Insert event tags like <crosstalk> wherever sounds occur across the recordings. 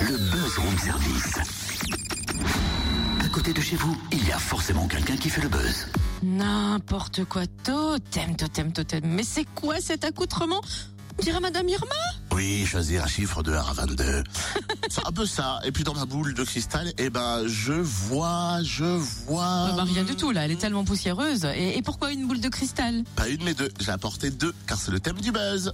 Le Buzz Room Service. À côté de chez vous, il y a forcément quelqu'un qui fait le buzz. N'importe quoi, totem, totem, totem. Mais c'est quoi cet accoutrement On dirait Madame Irma? Oui, choisir un chiffre de 1 à 22. <laughs> C'est un peu ça. Et puis dans ma boule de cristal, eh ben, je vois, je vois. Ah bah, Rien du tout là, elle est tellement poussiéreuse. Et, et pourquoi une boule de cristal? Pas une mais deux. J'ai apporté deux, car c'est le thème du buzz.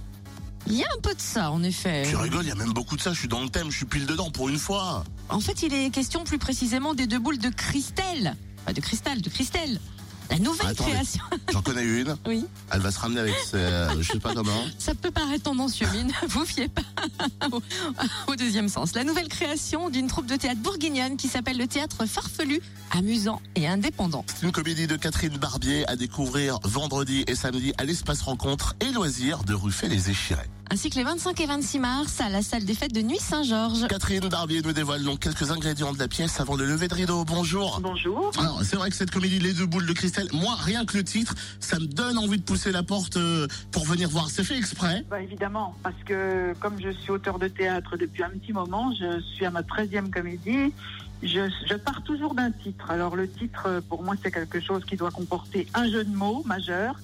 Il y a un peu de ça en effet. Tu rigoles, il y a même beaucoup de ça. Je suis dans le thème, je suis pile dedans pour une fois. En fait, il est question plus précisément des deux boules de cristal. Pas de cristal, de cristal. La nouvelle Attendez. création. J'en connais une. <laughs> Oui. Elle va se ramener avec ses, euh, je sais pas comment. <laughs> Ça peut paraître tendancieux, mais ne <laughs> vous fiez pas au, au deuxième sens. La nouvelle création d'une troupe de théâtre bourguignonne qui s'appelle le théâtre farfelu, amusant et indépendant. C'est une comédie de Catherine Barbier à découvrir vendredi et samedi à l'espace rencontre et loisirs de Ruffet les Échirés. Ainsi que les 25 et 26 mars à la salle des fêtes de Nuit Saint-Georges. Catherine Barbier nous dévoile donc quelques ingrédients de la pièce avant le lever de rideau. Bonjour. Bonjour. Alors, c'est vrai que cette comédie Les deux boules de moi, rien que le titre, ça me donne envie de pousser la porte euh, pour venir voir. C'est fait exprès. Bah, évidemment, parce que comme je suis auteur de théâtre depuis un petit moment, je suis à ma 13e comédie. Je, pars toujours d'un titre. Alors le titre, euh, pour moi, c'est quelque chose qui doit comporter un jeu de mots majeur.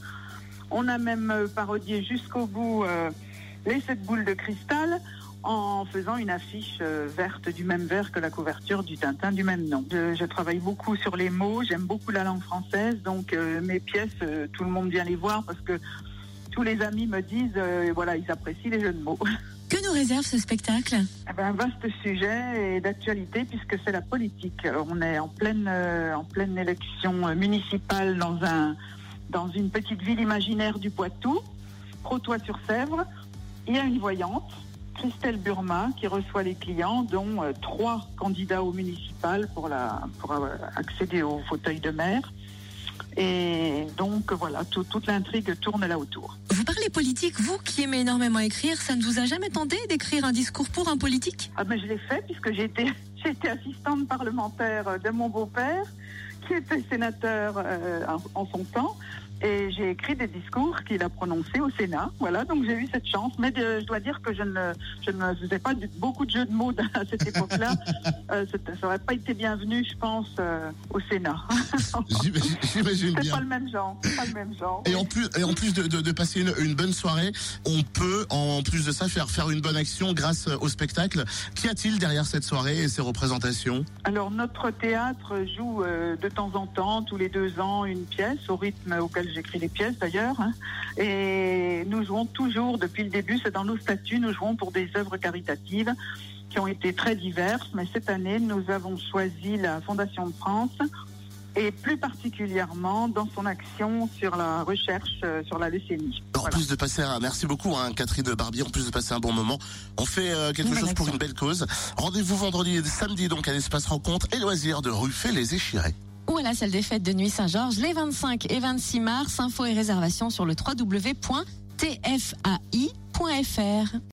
On a même euh, parodié jusqu'au bout les sept boules de cristal en faisant une affiche euh, verte du même vert que la couverture du Tintin du même nom. Je, je travaille beaucoup sur les mots, j'aime beaucoup la langue française, donc euh, mes pièces, euh, tout le monde vient les voir parce que tous les amis me disent, euh, voilà, ils apprécient les jeux de mots. <laughs> Que nous réserve ce spectacle? Eh ben, un vaste sujet et d'actualité puisque c'est la politique. On est en pleine, en pleine élection municipale dans, un, dans une petite ville imaginaire du Poitou, Protois-sur-Sèvre. Il y a une voyante, Christelle Burma, qui reçoit les clients, dont euh, trois candidats au municipal pour, la, pour euh, accéder au fauteuil de maire. Et donc voilà, tout- toute l'intrigue tourne là autour. Vous parlez politique, vous qui aimez énormément écrire, ça ne vous a jamais tenté d'écrire un discours pour un politique? Ah ben je l'ai fait puisque <laughs> été assistante parlementaire de mon beau-père qui était sénateur euh, en, en son temps et j'ai écrit des discours qu'il a prononcés au Sénat. Voilà, donc j'ai eu cette chance. Mais de- je dois dire que je ne, je ne faisais pas beaucoup de jeux de mots à cette époque-là. <laughs> Euh, ça n'aurait pas été bienvenu, je pense, euh, au Sénat. <laughs> J'imagine j'imagine C'est bien. pas le même genre. Pas le même genre. Et en plus, et en plus de, de- de passer une, une bonne soirée, on peut, en plus de ça, faire, faire une bonne action grâce au spectacle. Qu'y a-t-il derrière cette soirée et ces représentations? Alors notre théâtre joue euh, de temps en temps, tous les deux ans, une pièce au rythme auquel j'écris les pièces d'ailleurs. hein. Et nous jouons toujours depuis le début, c'est dans nos statuts, nous jouons pour des œuvres caritatives qui ont été très diverses. Mais cette année, nous avons choisi la Fondation de France et plus particulièrement dans son action sur la recherche euh, sur la leucémie. En Voilà. plus de passer un, merci beaucoup, hein, Catherine Barbier, en plus de passer un bon moment, on fait euh, quelque chose pour une belle cause. Rendez-vous vendredi et samedi donc à l'espace rencontre et loisirs de Ruffet les Échirés. La salle des fêtes de Nuit Saint-Georges les 25 et 26 mars. Infos et réservations sur le www.tfai.fr.